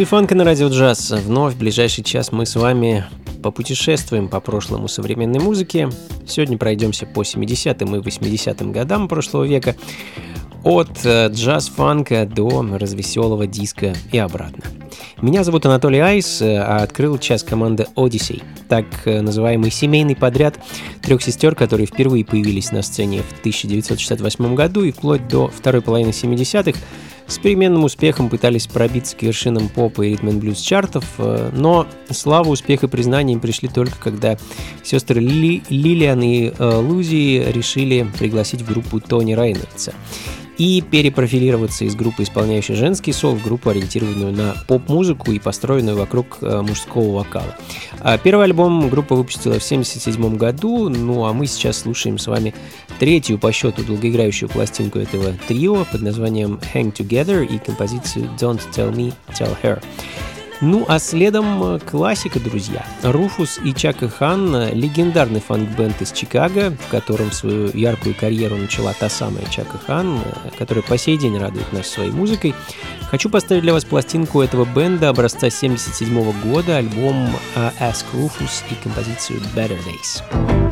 Функции фанка на радио джаз. Вновь в ближайший час мы с вами попутешествуем по прошлому современной музыке. Сегодня пройдемся по 70-м и 80-м годам прошлого века. От э, джаз-фанка до развеселого диска и обратно. Меня зовут Анатолий Айс, э, а открыл час команда Odyssey, так э, называемый семейный подряд трех сестер, которые впервые появились на сцене в 1968 году и вплоть до второй половины 70-х с переменным успехом пытались пробиться к вершинам попа и ритм блюз чартов, э, но слава, успех и признание им пришли только когда сестры Ли, Лилиан и э, Лузи решили пригласить в группу Тони Рейнольдса и перепрофилироваться из группы, исполняющей женский сол, в группу, ориентированную на поп-музыку и построенную вокруг э, мужского вокала. А первый альбом группа выпустила в 1977 году, ну а мы сейчас слушаем с вами третью по счету долгоиграющую пластинку этого трио под названием Hang Together и композицию Don't Tell Me, Tell Her. Ну а следом э, классика, друзья. Руфус и Чака Хан – легендарный фанк-бенд из Чикаго, в котором свою яркую карьеру начала та самая Чака Хан, э, которая по сей день радует нас своей музыкой. Хочу поставить для вас пластинку этого бенда образца 77 года, альбом э, Ask Rufus и композицию Better Days.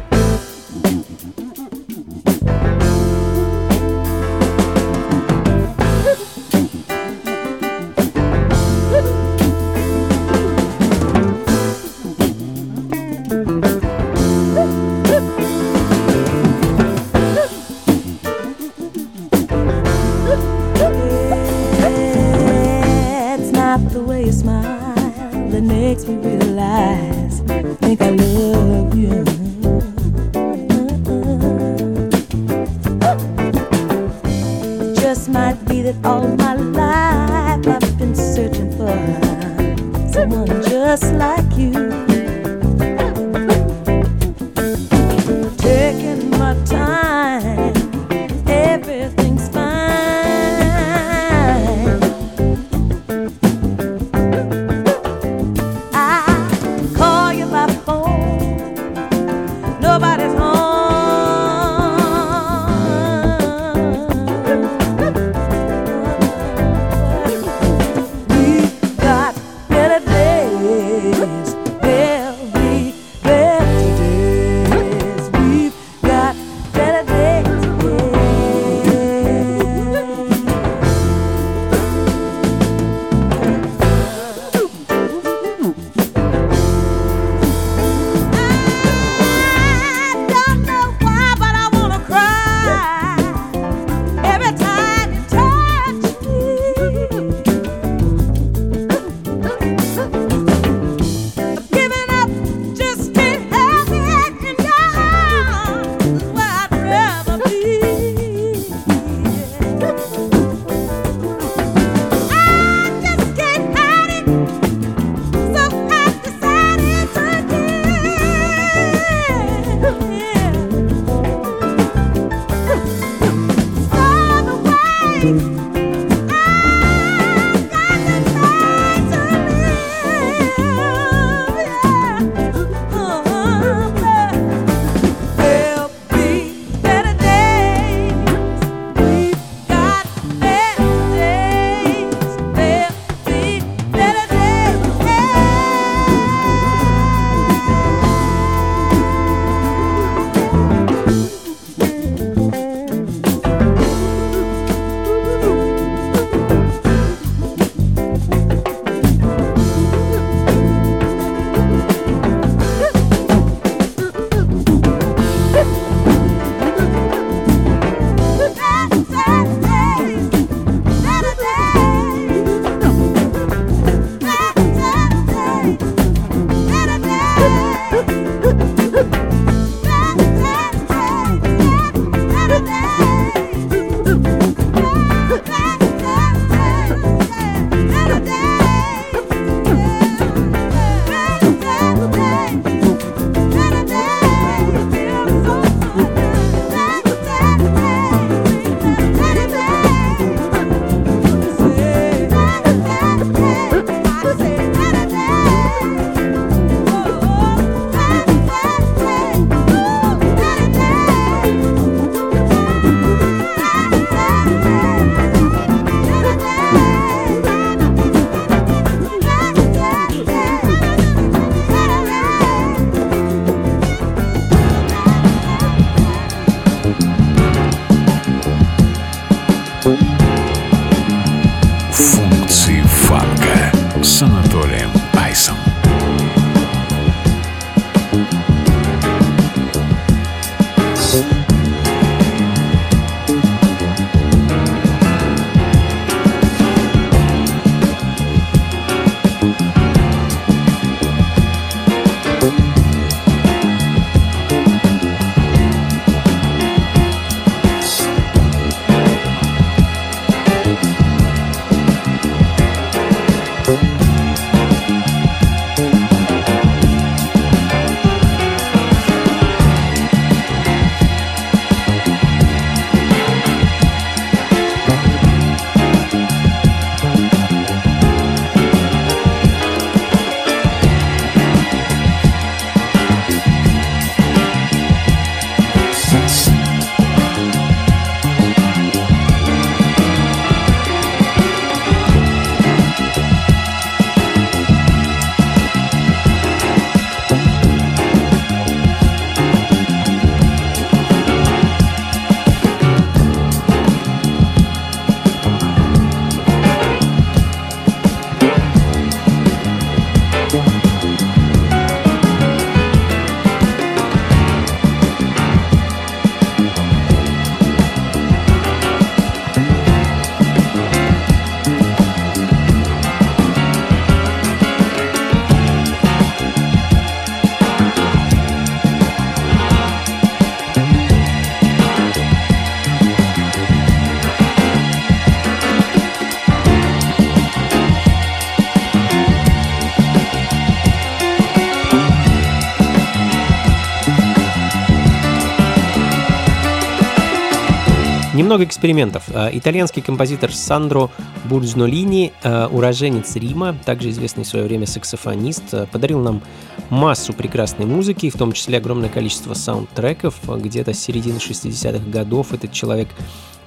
Немного экспериментов. Э, итальянский композитор Сандро Бурджнолини, э, уроженец Рима, также известный в свое время саксофонист, э, подарил нам массу прекрасной музыки, в том числе огромное количество саундтреков. Где-то с середины 60-х годов этот человек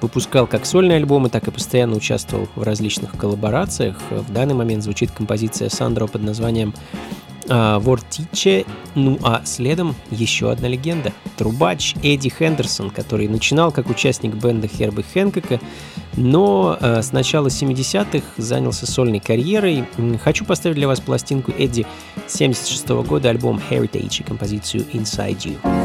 выпускал как сольные альбомы, так и постоянно участвовал в различных коллаборациях. В данный момент звучит композиция Сандро под названием Вортиче, ну а следом еще одна легенда. Трубач Эдди Хендерсон, который начинал как участник бенда Херби Хэнкока, но э, с начала 70-х занялся сольной карьерой. Хочу поставить для вас пластинку Эдди 76 -го года, альбом Heritage и композицию Inside You.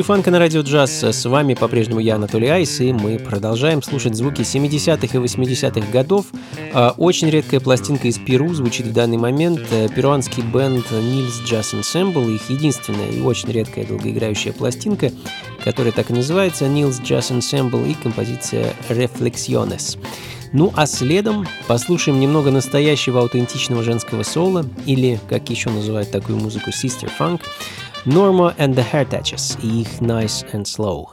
Функции фанка на радио джаз. С вами по-прежнему я, Анатолий Айс, и мы продолжаем слушать звуки 70-х и 80-х годов. А, очень редкая пластинка из Перу звучит в данный момент. Э, перуанский бенд Nils Jazz Ensemble, их единственная и очень редкая долгоиграющая пластинка, которая так и называется Nils Jazz Ensemble и композиция Reflexiones. Ну а следом послушаем немного настоящего аутентичного женского соло, или, как еще называют такую музыку, Sister Funk, Norma and the Heritages, Ich Nice and Slow.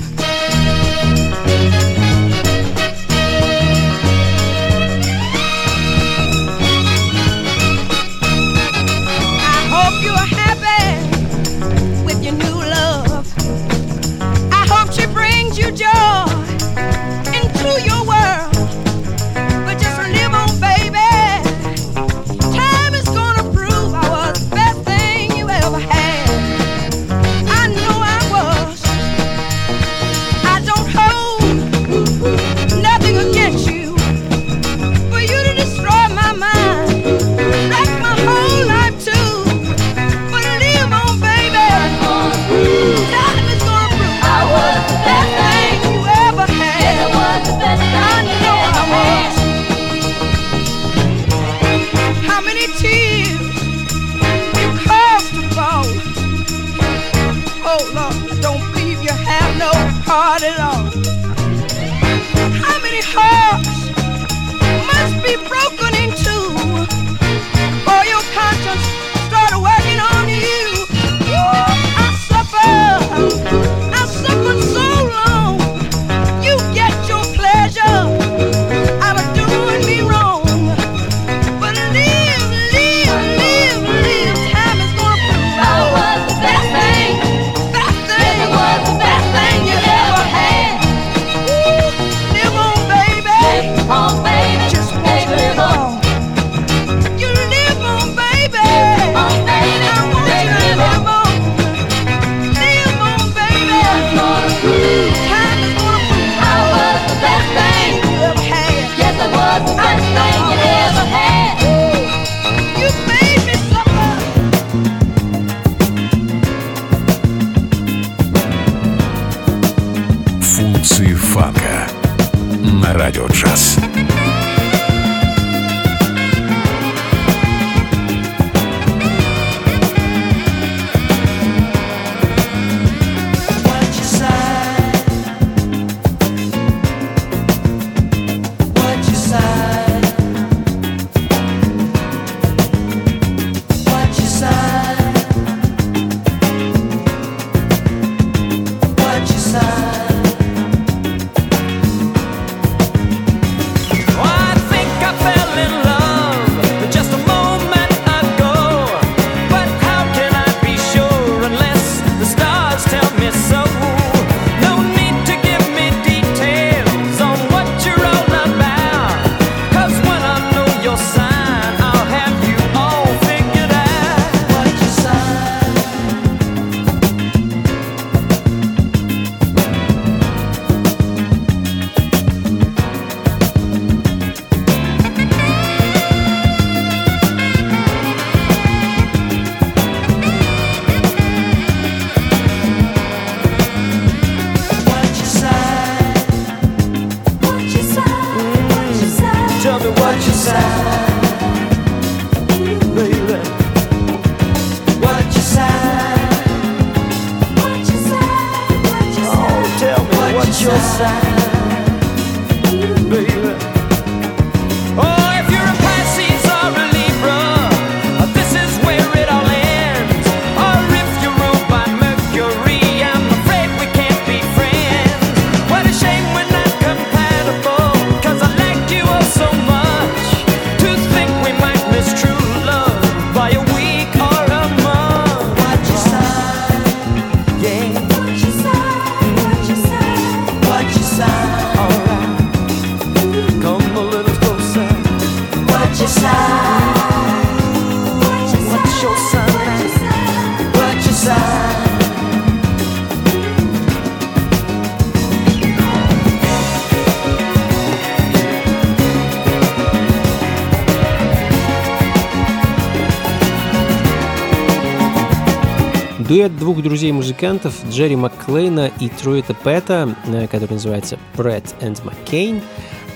Двух друзей-музыкантов Джерри Макклейна и Труэта Пэта, э, который называется Brett and.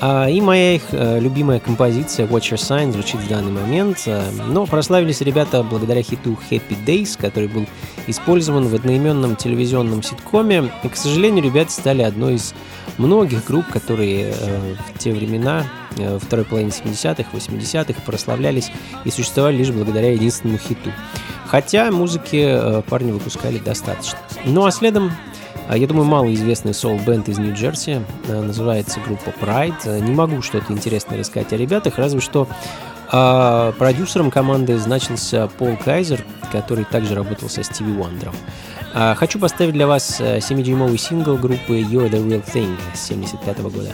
А, И моя их э, любимая композиция Watch Your Sign звучит в данный момент. Э, Но прославились ребята благодаря хиту Happy Days, который был использован в одноименном телевизионном ситкоме. И, к сожалению, ребята стали одной из многих групп, которые в те времена, второй половине 70-х, 80-х прославлялись и существовали лишь благодаря единственному хиту. Хотя музыки э, парни выпускали достаточно. Ну а следом, э, я думаю, малоизвестный соул-бенд из Нью-Джерси, э, называется группа Pride. Э, Не могу что-то интересное рассказать о ребятах, разве что э, продюсером команды значился Пол Кайзер, который также работал со Стиви Уандером. А, Хочу поставить для вас э, 7-дюймовый сингл группы You're the Real Thing с 75 года.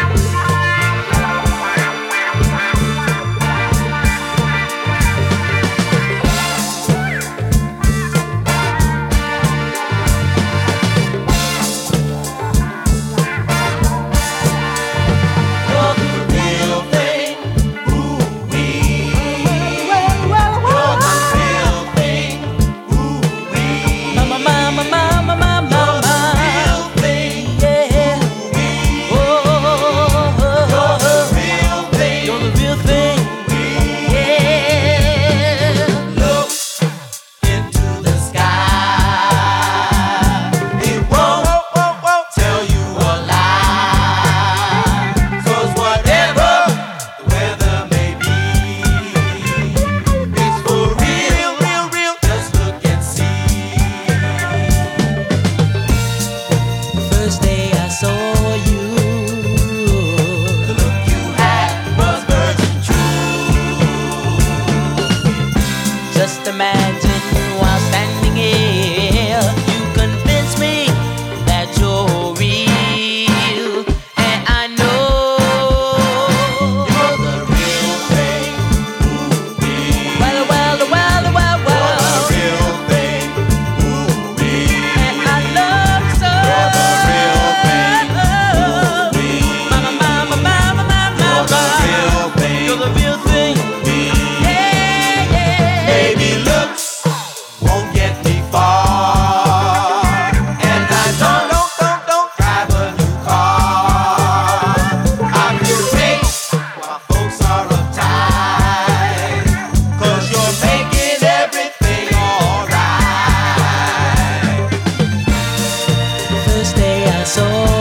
soul.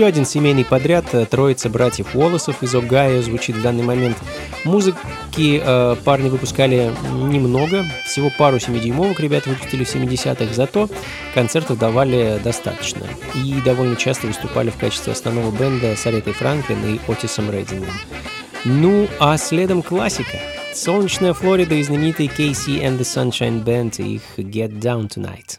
Еще один семейный подряд э, троица братьев Уоллесов из Огайо звучит в данный момент. Музыки э, парни выпускали немного, всего пару 7-дюймовок ребята выпустили в 70-х, зато концертов давали достаточно. И довольно часто выступали в качестве основного бенда с Аретой Франклин и Отисом Рейдингом. Ну, а следом классика. Солнечная Флорида и знаменитый KC and the Sunshine Band и их Get Down Tonight.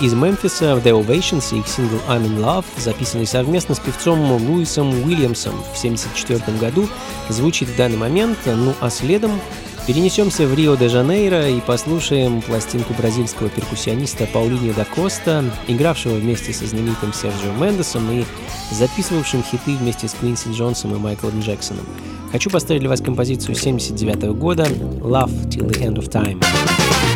из Мемфиса в The Ovations и их сингл «I'm in Love», записанный совместно с певцом Луисом Уильямсом в 1974 году, звучит в данный момент, ну а следом перенесемся в Рио-де-Жанейро и послушаем пластинку бразильского перкуссиониста Паулини да Коста, игравшего вместе со знаменитым Серджио Мендесом и записывавшим хиты вместе с Квинси Джонсом и Майклом Джексоном. Хочу поставить для вас композицию 1979 года «Love Till the End of Time».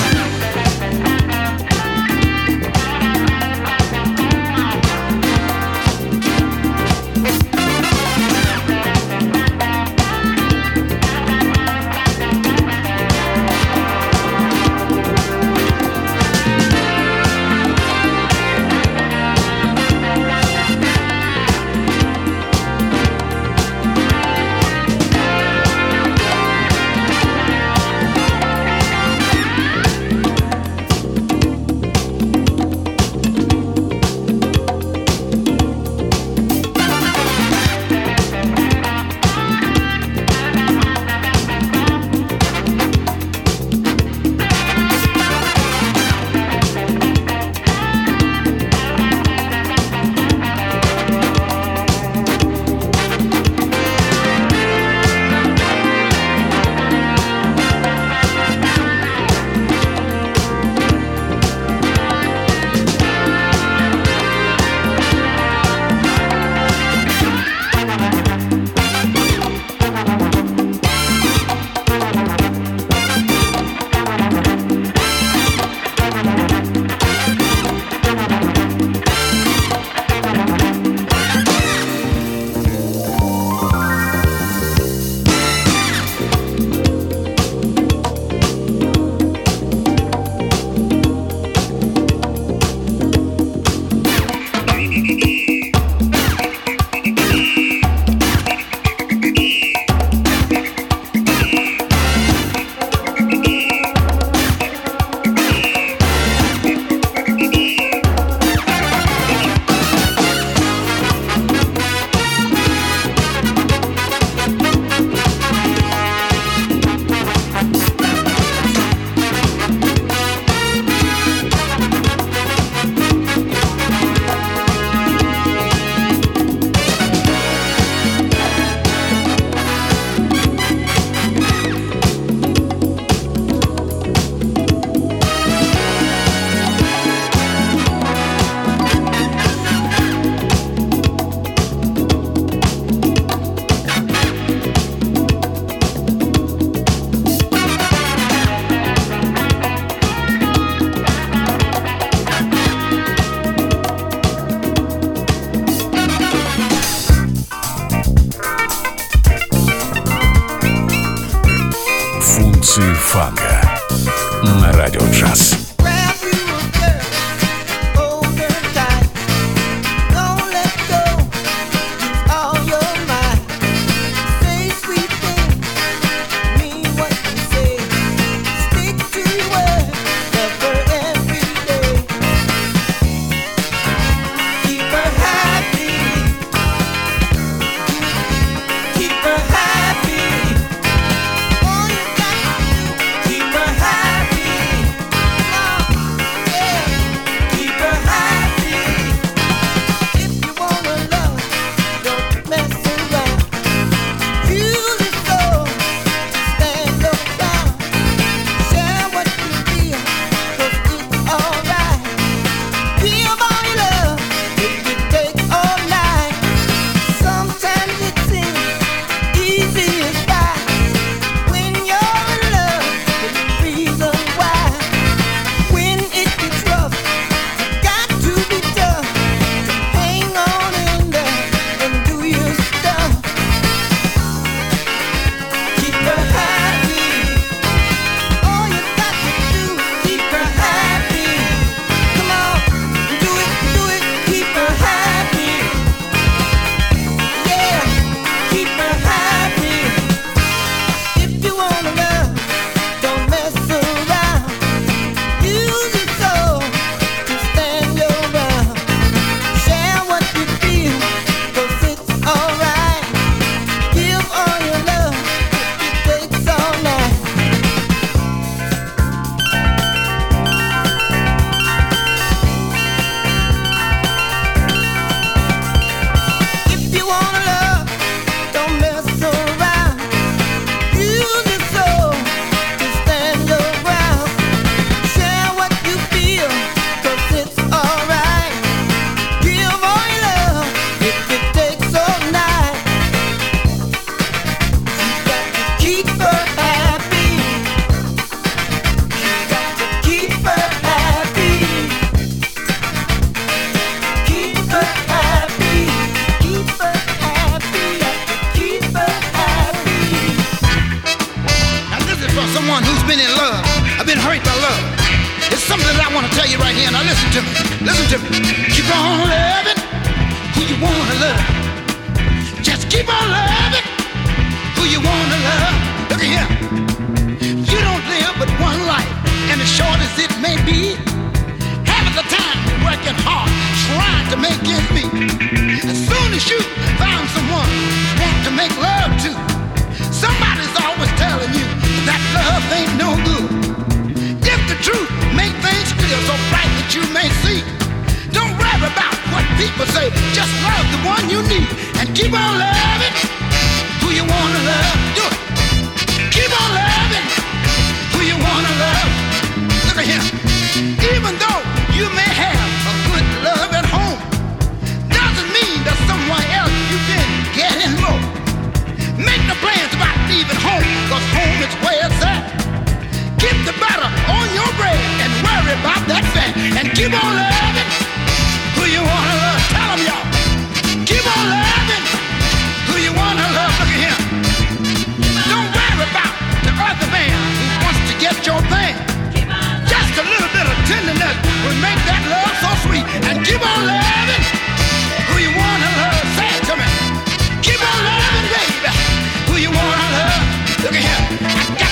Yeah.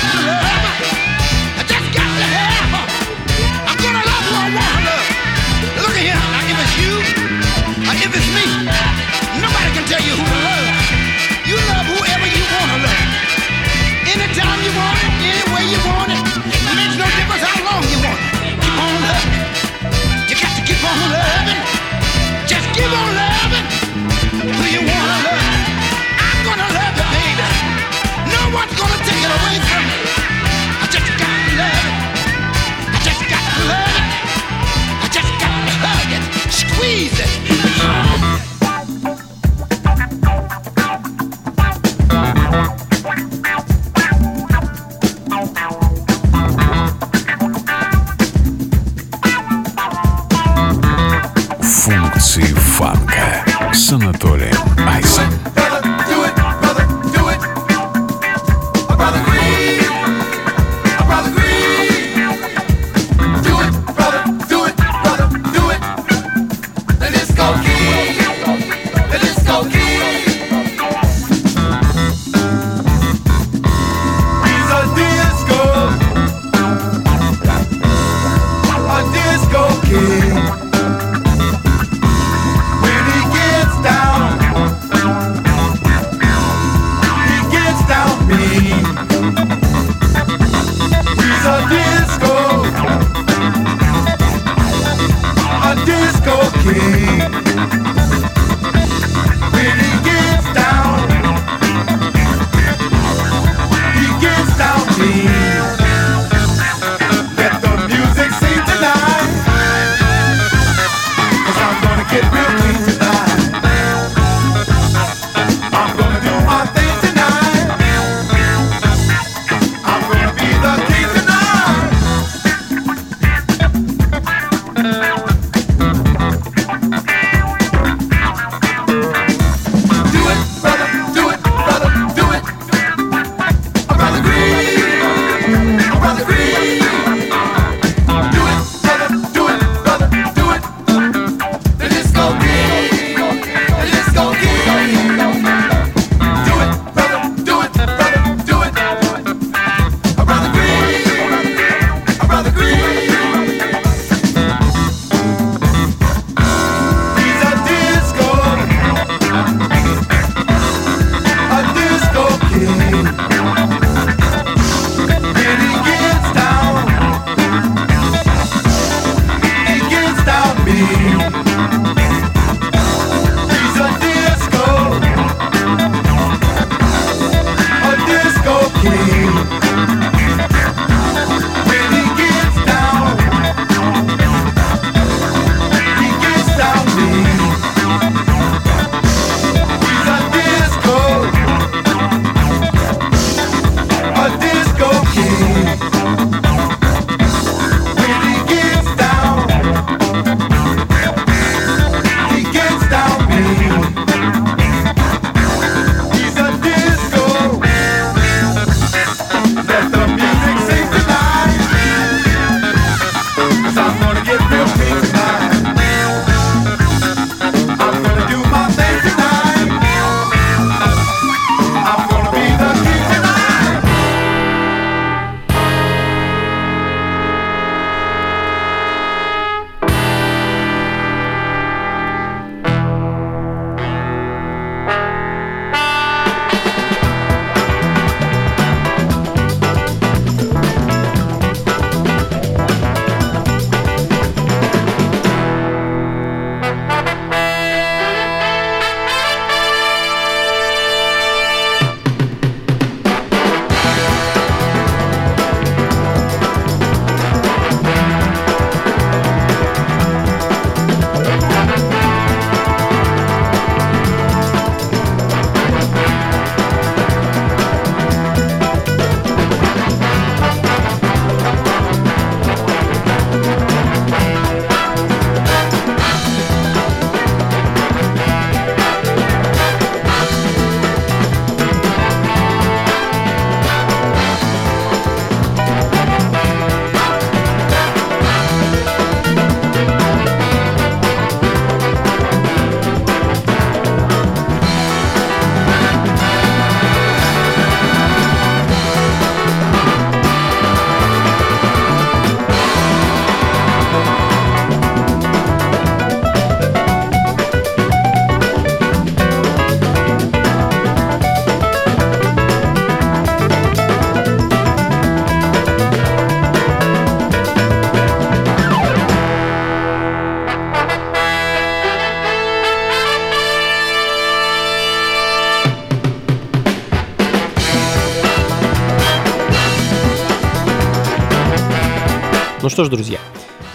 Что ж, друзья,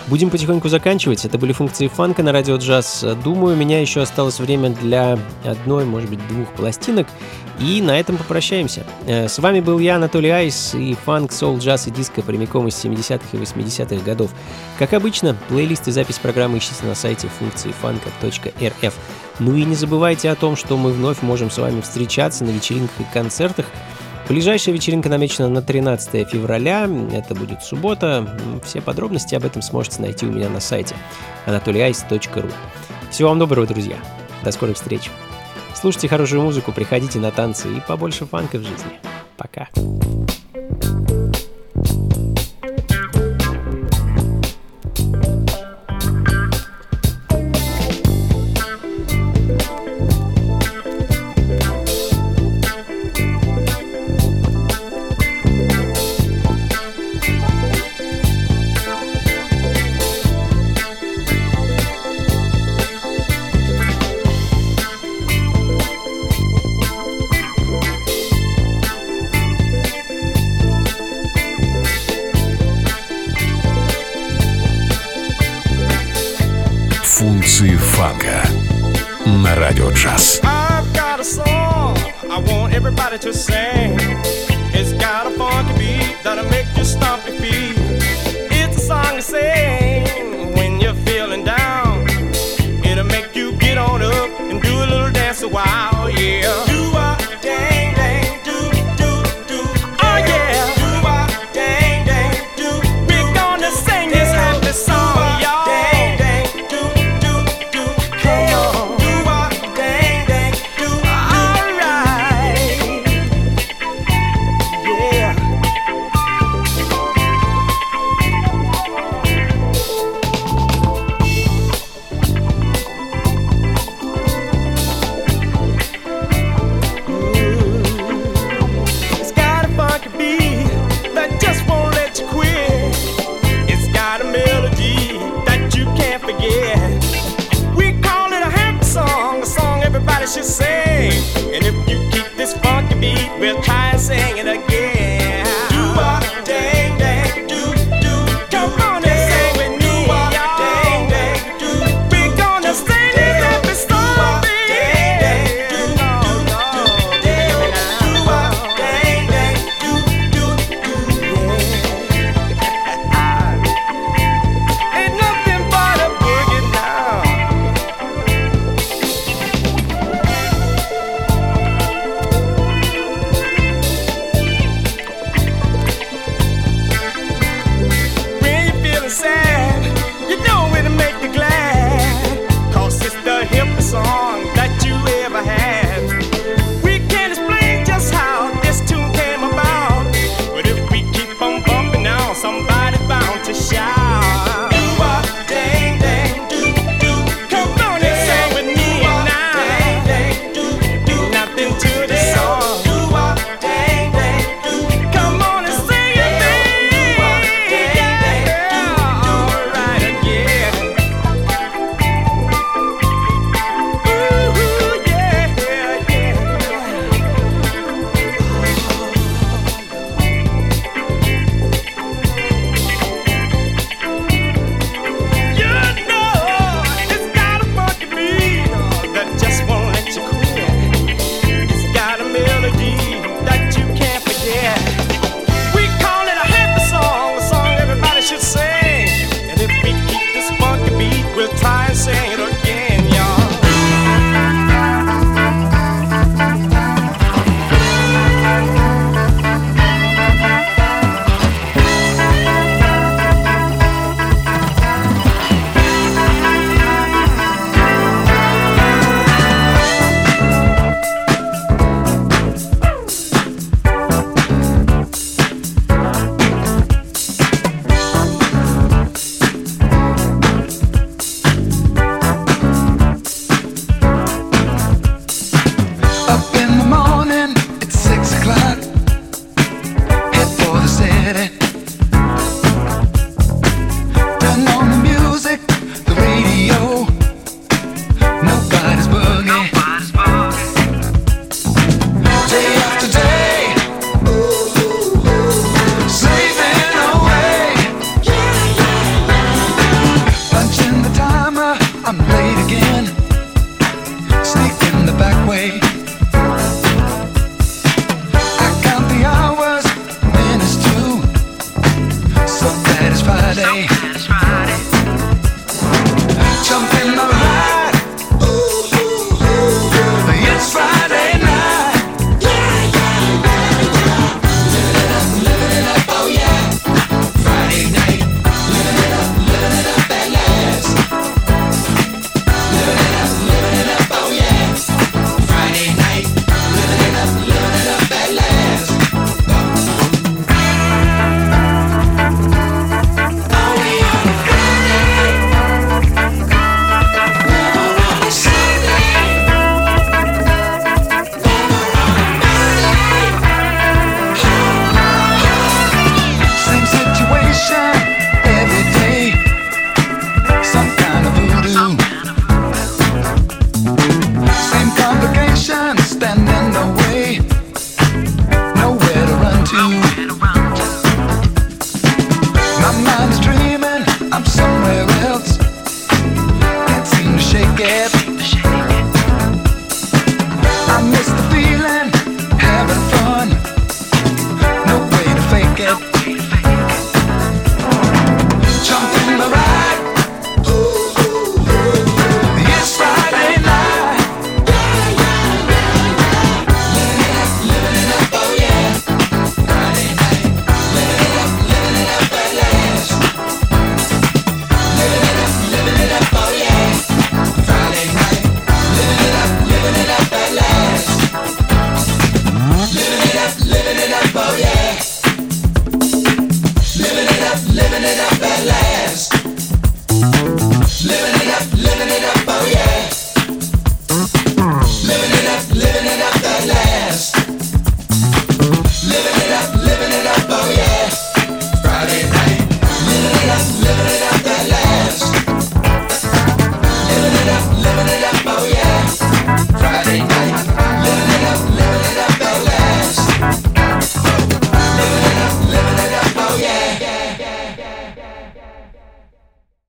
будем потихоньку заканчивать. Это были функции фанка на радио джаз. Думаю, у меня еще осталось время для одной, может быть, двух пластинок. И на этом попрощаемся. Э, С вами был я, Анатолий Айс, и фанк, соул, джаз и диско прямиком из 70-х и 80-х годов. Как обычно, плейлист и запись программы ищите на сайте функции фанка.рф. Ну и не забывайте о том, что мы вновь можем с вами встречаться на вечеринках и концертах. Ближайшая вечеринка намечена на 13 февраля, это будет суббота. Все подробности об этом сможете найти у меня на сайте anatolyice.ru. Всего вам доброго, друзья. До скорых встреч. Слушайте хорошую музыку, приходите на танцы и побольше фанка в жизни. Пока. Функции